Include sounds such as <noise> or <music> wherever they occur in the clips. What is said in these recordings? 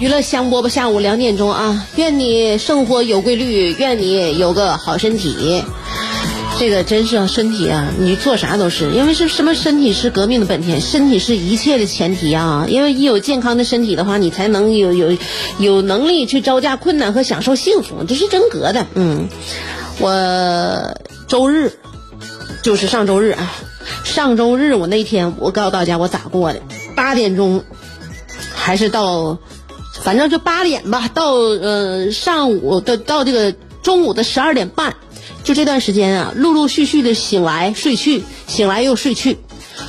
娱乐香饽饽，下午两点钟啊！愿你生活有规律，愿你有个好身体。这个真是啊，身体啊，你做啥都是，因为是什么？身体是革命的本钱，身体是一切的前提啊！因为一有健康的身体的话，你才能有有有能力去招架困难和享受幸福，这是真格的。嗯，我周日就是上周日啊，上周日我那天我告诉大家我咋过的，八点钟还是到。反正就八点吧，到呃上午的到这个中午的十二点半，就这段时间啊，陆陆续续的醒来睡去，醒来又睡去，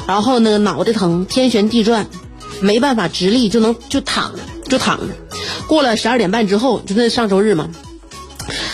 然后那个脑袋疼，天旋地转，没办法直立，就能就躺着就躺着。过了十二点半之后，就那上周日嘛，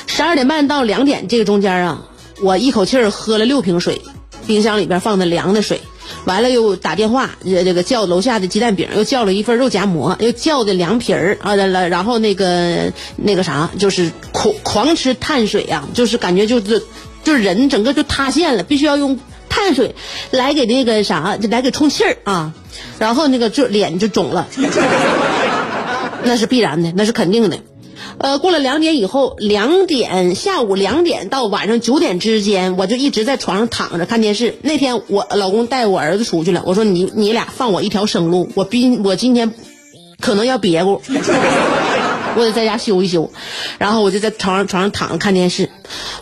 十二点半到两点这个中间啊，我一口气儿喝了六瓶水，冰箱里边放的凉的水。完了又打电话，这这个叫楼下的鸡蛋饼，又叫了一份肉夹馍，又叫的凉皮儿啊，了然后那个那个啥，就是狂狂吃碳水啊，就是感觉就是就是人整个就塌陷了，必须要用碳水来给那个啥，来给充气儿啊，然后那个就脸就肿了，<laughs> 那是必然的，那是肯定的。呃，过了两点以后，两点下午两点到晚上九点之间，我就一直在床上躺着看电视。那天我老公带我儿子出去了，我说你你俩放我一条生路，我今我今天可能要别过，<laughs> 我得在家休一休。然后我就在床上床上躺着看电视，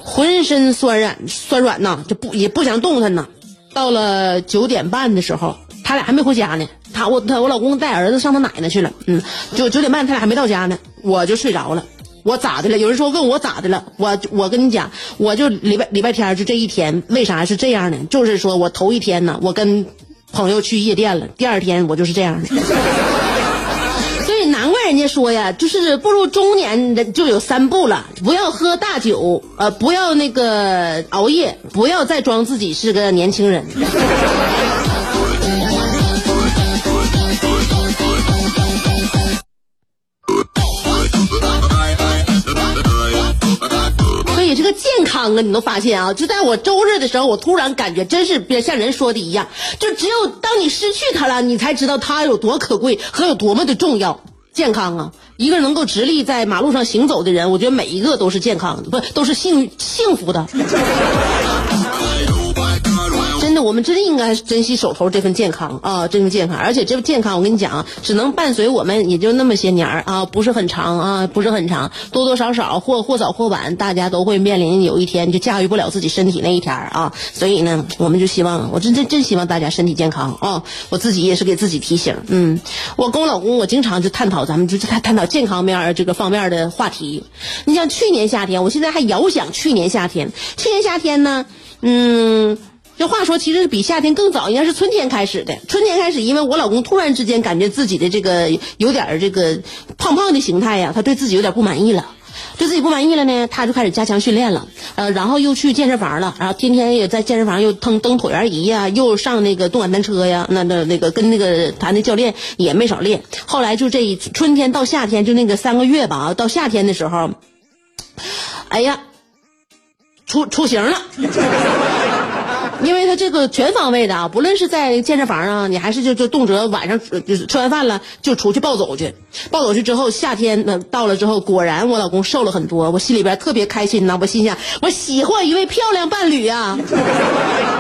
浑身酸软酸软呐，就不也不想动弹呐。到了九点半的时候，他俩还没回家呢。他我他我老公带儿子上他奶奶去了，嗯，九九点半他俩还没到家呢，我就睡着了。我咋的了？有人说问我咋的了？我我跟你讲，我就礼拜礼拜天就这一天，为啥是这样呢？就是说我头一天呢，我跟朋友去夜店了，第二天我就是这样的。<laughs> 所以难怪人家说呀，就是步入中年的就有三步了：不要喝大酒，呃，不要那个熬夜，不要再装自己是个年轻人。健康啊，你都发现啊？就在我周日的时候，我突然感觉真是别像人说的一样，就只有当你失去他了，你才知道他有多可贵和有多么的重要。健康啊，一个能够直立在马路上行走的人，我觉得每一个都是健康的，不都是幸幸福的。我们真应该珍惜手头这份健康啊，这份健康。而且这份健康，我跟你讲，只能伴随我们也就那么些年儿啊，不是很长啊，不是很长。多多少少或或早或晚，大家都会面临有一天就驾驭不了自己身体那一天啊。所以呢，我们就希望，我真真真希望大家身体健康啊。我自己也是给自己提醒，嗯，我跟我老公，我经常就探讨咱们就探探讨健康面这个方面的话题。你像去年夏天，我现在还遥想去年夏天，去年夏天呢，嗯。这话说，其实比夏天更早，应该是春天开始的。春天开始，因为我老公突然之间感觉自己的这个有点这个胖胖的形态呀，他对自己有点不满意了，对自己不满意了呢，他就开始加强训练了，呃，然后又去健身房了，然后天天也在健身房又蹬蹬椭圆仪呀，又上那个动感单车呀，那那那个跟那个他那教练也没少练。后来就这一春天到夏天，就那个三个月吧，到夏天的时候，哎呀，出出行了。因为他这个全方位的啊，不论是在健身房啊，你还是就就动辄晚上就是吃完饭了就出去暴走去，暴走去之后，夏天呢到了之后，果然我老公瘦了很多，我心里边特别开心呐，我心想我喜欢一位漂亮伴侣啊，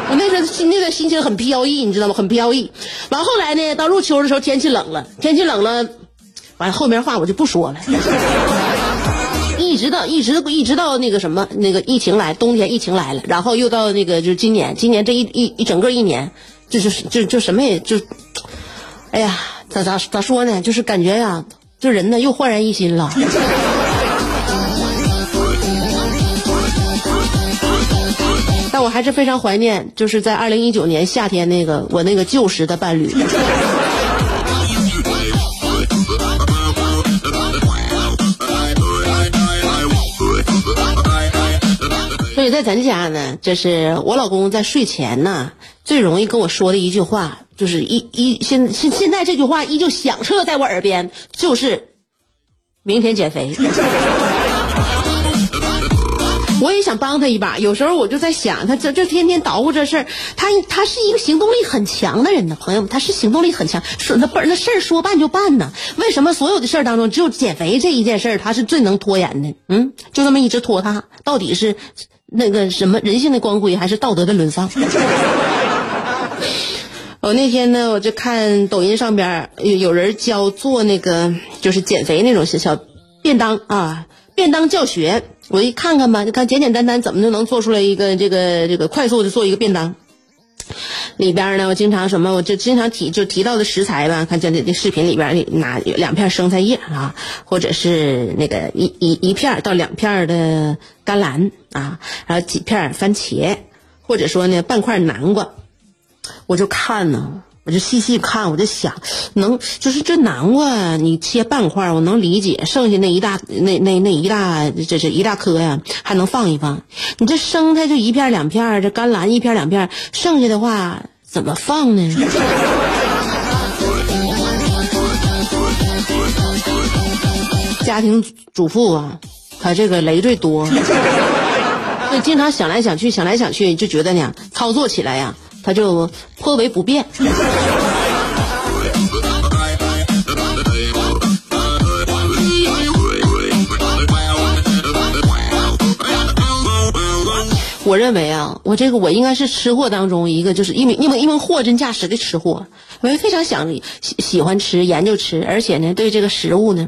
我 <laughs> 那时候心那个心情很飘逸，你知道吗？很飘逸。完后来呢，到入秋的时候天气冷了，天气冷了，完后面话我就不说了。一直到一直一直到那个什么那个疫情来，冬天疫情来了，然后又到那个就是今年，今年这一一一整个一年，就就就就什么也就，哎呀，咋咋咋说呢？就是感觉呀，就人呢又焕然一新了。但我还是非常怀念，就是在二零一九年夏天那个我那个旧时的伴侣。在咱家呢，这是我老公在睡前呢最容易跟我说的一句话，就是一一现现现在这句话依旧响彻在我耳边，就是明天减肥。<laughs> 我也想帮他一把，有时候我就在想，他这这天天捣鼓这事儿，他他是一个行动力很强的人呢，朋友们，他是行动力很强，说那不是那事儿说办就办呢。为什么所有的事儿当中，只有减肥这一件事儿，他是最能拖延的？嗯，就这么一直拖沓，到底是那个什么人性的光辉，还是道德的沦丧？我 <laughs> 那天呢，我就看抖音上边有有人教做那个就是减肥那种小便当啊，便当教学。我一看看吧，就看简简单单怎么就能做出来一个这个这个快速的做一个便当。里边呢，我经常什么，我就经常提就提到的食材吧，看这这视频里边拿两片生菜叶啊，或者是那个一一一片到两片的甘蓝啊，然后几片番茄，或者说呢半块南瓜，我就看呢。我就细细看，我就想，能就是这南瓜你切半块，我能理解，剩下那一大那那那一大这这一大颗呀，还能放一放。你这生菜就一片两片，这甘蓝一片两片，剩下的话怎么放呢？家庭主妇啊，她这个累赘多，所以经常想来想去，想来想去，就觉得呢，操作起来呀。他就颇为不便。<laughs> 我认为啊，我这个我应该是吃货当中一个，就是一名一名一名货真价实的吃货，我也非常想喜喜欢吃，研究吃，而且呢，对这个食物呢，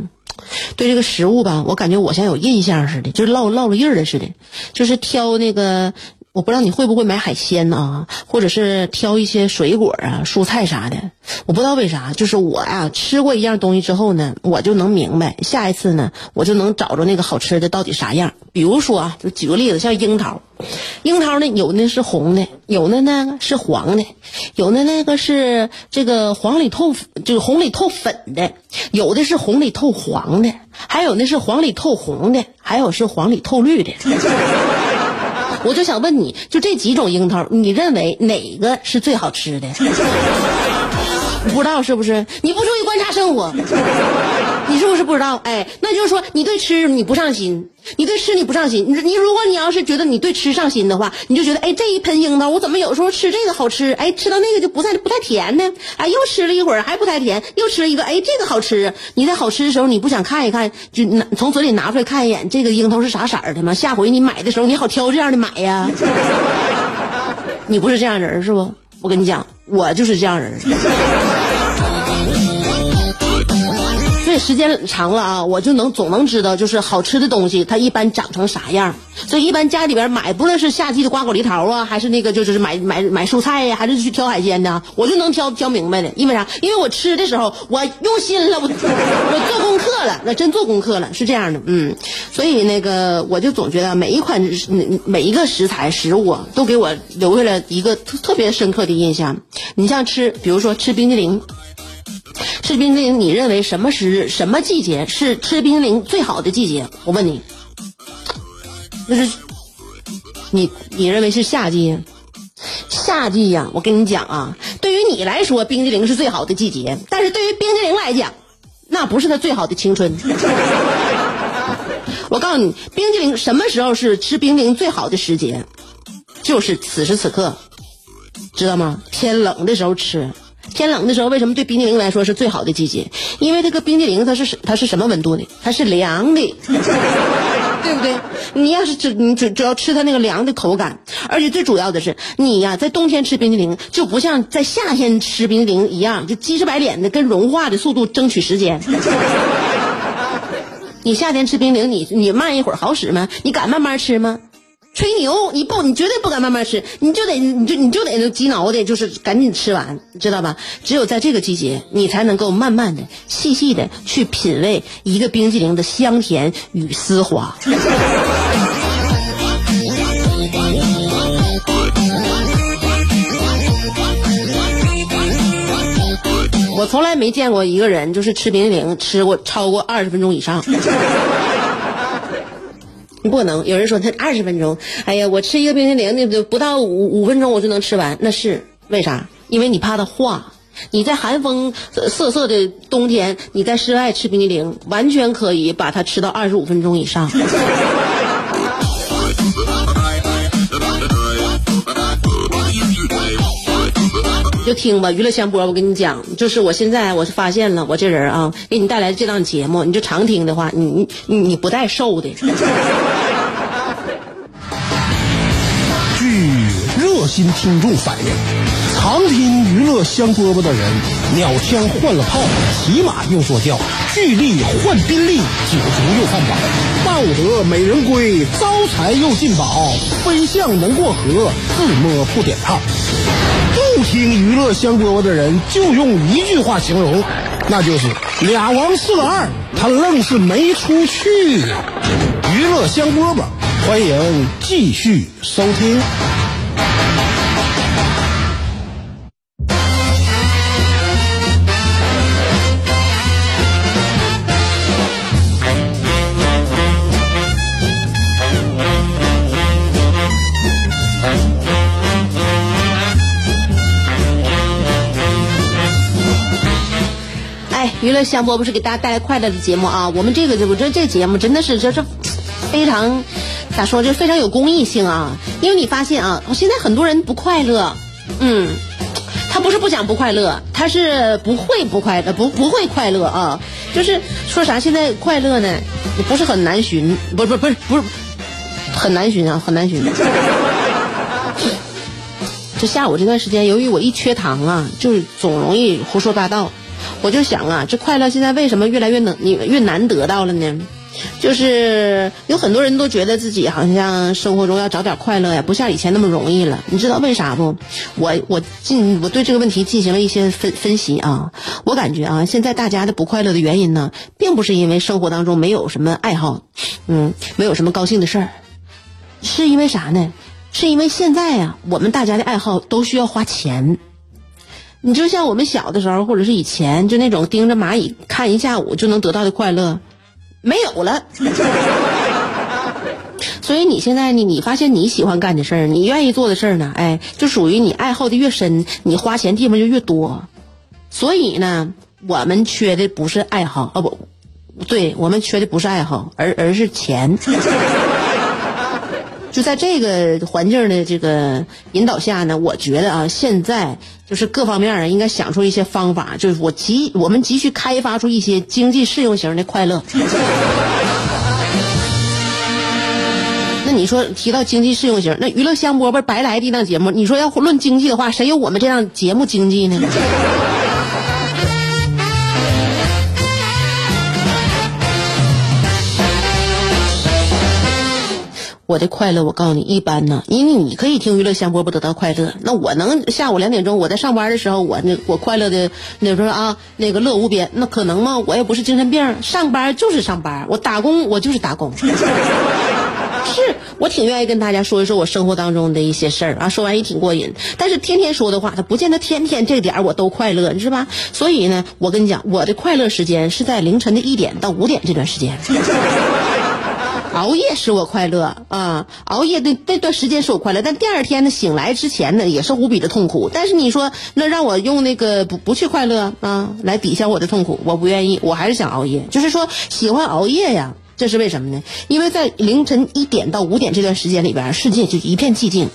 对这个食物吧，我感觉我像有印象似的，就是烙烙了印儿了似的，就是挑那个。我不知道你会不会买海鲜呢，或者是挑一些水果啊、蔬菜啥的。我不知道为啥，就是我呀，吃过一样东西之后呢，我就能明白，下一次呢，我就能找着那个好吃的到底啥样。比如说啊，就举个例子，像樱桃，樱桃呢，有的是红的，有的那个是黄的，有的那个是这个黄里透，就是红里透粉的，有的是红里透黄的，还有那是黄里透红的，还有是黄里透绿的。我就想问你，就这几种樱桃，你认为哪个是最好吃的？<laughs> 不知道是不是？你不注意观察生活，你是不是不知道？哎，那就是说你对吃你不上心，你对吃你不上心。你你如果你要是觉得你对吃上心的话，你就觉得哎这一盆樱桃我怎么有时候吃这个好吃，哎吃到那个就不太不太甜呢？哎又吃了一会儿还不太甜，又吃了一个哎这个好吃。你在好吃的时候你不想看一看，就从嘴里拿出来看一眼这个樱桃是啥色儿的吗？下回你买的时候你好挑这样的买呀。<laughs> 你不是这样人是不？我跟你讲，我就是这样人。时间长了啊，我就能总能知道，就是好吃的东西它一般长成啥样。所以一般家里边买，不论是夏季的瓜果梨桃啊，还是那个就是买买买蔬菜呀，还是去挑海鲜呢，<laughs> 我就能挑挑明白的。因为啥？因为我吃的时候我用心了，我我做功课了，那真做功课了，是这样的。嗯，所以那个我就总觉得每一款每一个食材食物都给我留下了一个特特别深刻的印象。你像吃，比如说吃冰激凌。吃冰激凌，你认为什么时什么季节是吃冰激凌最好的季节？我问你，就是你你认为是夏季？夏季呀，我跟你讲啊，对于你来说，冰激凌是最好的季节，但是对于冰激凌来讲，那不是它最好的青春。<laughs> 我告诉你，冰激凌什么时候是吃冰激凌最好的时节？就是此时此刻。知道吗？天冷的时候吃。天冷的时候，为什么对冰激凌来说是最好的季节？因为这个冰激凌它是它是什么温度的？它是凉的，<laughs> 对不对？你要是只你只只要吃它那个凉的口感，而且最主要的是，你呀在冬天吃冰激凌就不像在夏天吃冰激凌一样，就鸡翅白脸的跟融化的速度争取时间。<laughs> 你夏天吃冰激凌，你你慢一会儿好使吗？你敢慢慢吃吗？吹牛，你不，你绝对不敢慢慢吃，你就得，你就你就得急脑袋，就是赶紧吃完，知道吧？只有在这个季节，你才能够慢慢的、细细的去品味一个冰激凌的香甜与丝滑。<laughs> 我从来没见过一个人就是吃冰激凌吃过超过二十分钟以上。不能，有人说他二十分钟，哎呀，我吃一个冰淇淋，那不到五五分钟我就能吃完，那是为啥？因为你怕它化。你在寒风瑟瑟的冬天，你在室外吃冰激凌，完全可以把它吃到二十五分钟以上。<laughs> 就听吧，娱乐香饽，我跟你讲，就是我现在我是发现了，我这人啊，给你带来这档节目，你就常听的话，你你你不带瘦的。据热心听众反映，常听娱乐香饽饽的人，鸟枪换了炮，骑马又坐轿，巨力换宾利，酒足又饭饱，抱得美人归，招财又进宝，飞象能过河，自摸不点炮。不听娱乐香饽饽的人，就用一句话形容，那就是俩王四个二，他愣是没出去。娱乐香饽饽，欢迎继续收听。娱乐香饽饽是给大家带来快乐的节目啊！我们这个，我觉得这节目真的是这这非常咋说，就非常有公益性啊！因为你发现啊，现在很多人不快乐，嗯，他不是不想不快乐，他是不会不快乐，不不会快乐啊！就是说啥，现在快乐呢，不是很难寻，不不不是不是很难寻啊，很难寻。这下午这段时间，由于我一缺糖啊，就是总容易胡说八道。我就想啊，这快乐现在为什么越来越能你越难得到了呢？就是有很多人都觉得自己好像生活中要找点快乐呀，不像以前那么容易了。你知道为啥不？我我进我对这个问题进行了一些分分析啊。我感觉啊，现在大家的不快乐的原因呢，并不是因为生活当中没有什么爱好，嗯，没有什么高兴的事儿，是因为啥呢？是因为现在呀，我们大家的爱好都需要花钱。你就像我们小的时候，或者是以前，就那种盯着蚂蚁看一下午就能得到的快乐，没有了。<laughs> 所以你现在你你发现你喜欢干的事儿，你愿意做的事儿呢，哎，就属于你爱好的越深，你花钱地方就越多。所以呢，我们缺的不是爱好，哦不，对我们缺的不是爱好，而而是钱。就在这个环境的这个引导下呢，我觉得啊，现在就是各方面啊，应该想出一些方法，就是我急，我们急需开发出一些经济适用型的快乐。<laughs> 那你说提到经济适用型，那娱乐香饽饽白来的一档节目，你说要论经济的话，谁有我们这档节目经济呢？我的快乐，我告诉你，一般呢，因为你可以听娱乐香饽饽得到快乐，那我能下午两点钟我在上班的时候，我那我快乐的那时候啊，那个乐无边，那可能吗？我也不是精神病，上班就是上班，我打工我就是打工，<laughs> 是我挺愿意跟大家说一说我生活当中的一些事儿啊，说完也挺过瘾。但是天天说的话，他不见得天天这点我都快乐，你知道吧？所以呢，我跟你讲，我的快乐时间是在凌晨的一点到五点这段时间。熬夜使我快乐啊！熬夜那那段时间使我快乐，但第二天呢，醒来之前呢，也是无比的痛苦。但是你说，那让我用那个不不去快乐啊，来抵消我的痛苦，我不愿意，我还是想熬夜。就是说，喜欢熬夜呀，这是为什么呢？因为在凌晨一点到五点这段时间里边，世界就一片寂静。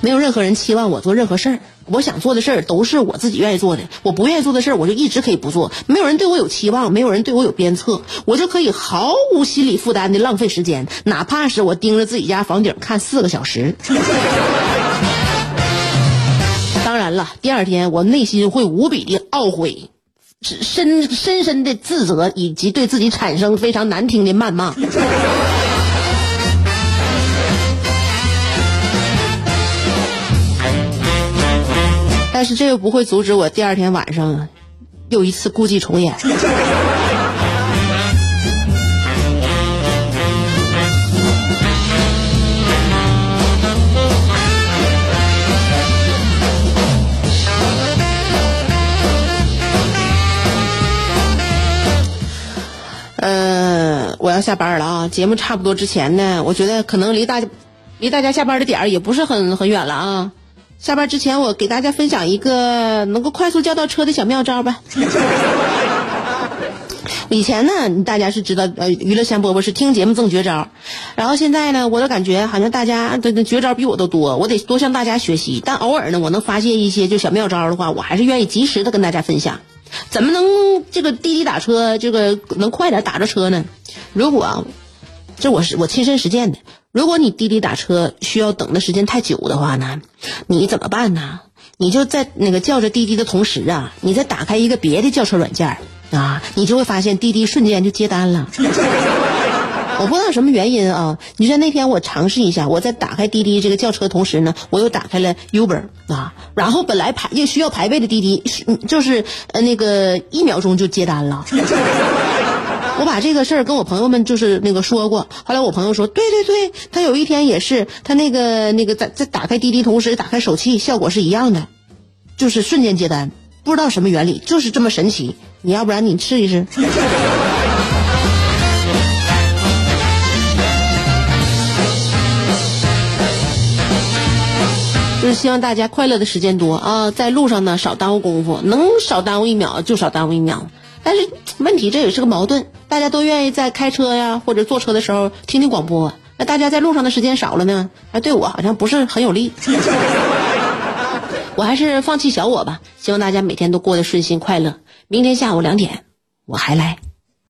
没有任何人期望我做任何事儿，我想做的事儿都是我自己愿意做的，我不愿意做的事儿我就一直可以不做。没有人对我有期望，没有人对我有鞭策，我就可以毫无心理负担的浪费时间，哪怕是我盯着自己家房顶看四个小时。<laughs> 当然了，第二天我内心会无比的懊悔，深深深的自责，以及对自己产生非常难听的谩骂。但是这又不会阻止我第二天晚上又一次故伎重演。呃，我要下班了啊！节目差不多之前呢，我觉得可能离大家离大家下班的点儿也不是很很远了啊。下班之前，我给大家分享一个能够快速叫到车的小妙招吧。<laughs> 以前呢，大家是知道，呃，娱乐香饽饽是听节目赠绝招，然后现在呢，我都感觉好像大家的绝招比我都多，我得多向大家学习。但偶尔呢，我能发现一些就小妙招的话，我还是愿意及时的跟大家分享。怎么能这个滴滴打车这个能快点打着车呢？如果这我是我亲身实践的。如果你滴滴打车需要等的时间太久的话呢，你怎么办呢？你就在那个叫着滴滴的同时啊，你再打开一个别的叫车软件啊，你就会发现滴滴瞬间就接单了。<laughs> 我不知道什么原因啊，你说那天我尝试一下，我在打开滴滴这个叫车同时呢，我又打开了 Uber 啊，然后本来排又需要排位的滴滴，就是呃那个一秒钟就接单了。我把这个事儿跟我朋友们就是那个说过，后来我朋友说，对对对，他有一天也是，他那个那个在在打开滴滴同时打开手气，效果是一样的，就是瞬间接单，不知道什么原理，就是这么神奇。你要不然你试一试。<laughs> 就是希望大家快乐的时间多啊，在路上呢少耽误功夫，能少耽误一秒就少耽误一秒。但是问题这也是个矛盾，大家都愿意在开车呀或者坐车的时候听听广播，那大家在路上的时间少了呢，那对我好像不是很有利。<laughs> 我还是放弃小我吧，希望大家每天都过得顺心快乐。明天下午两点，我还来。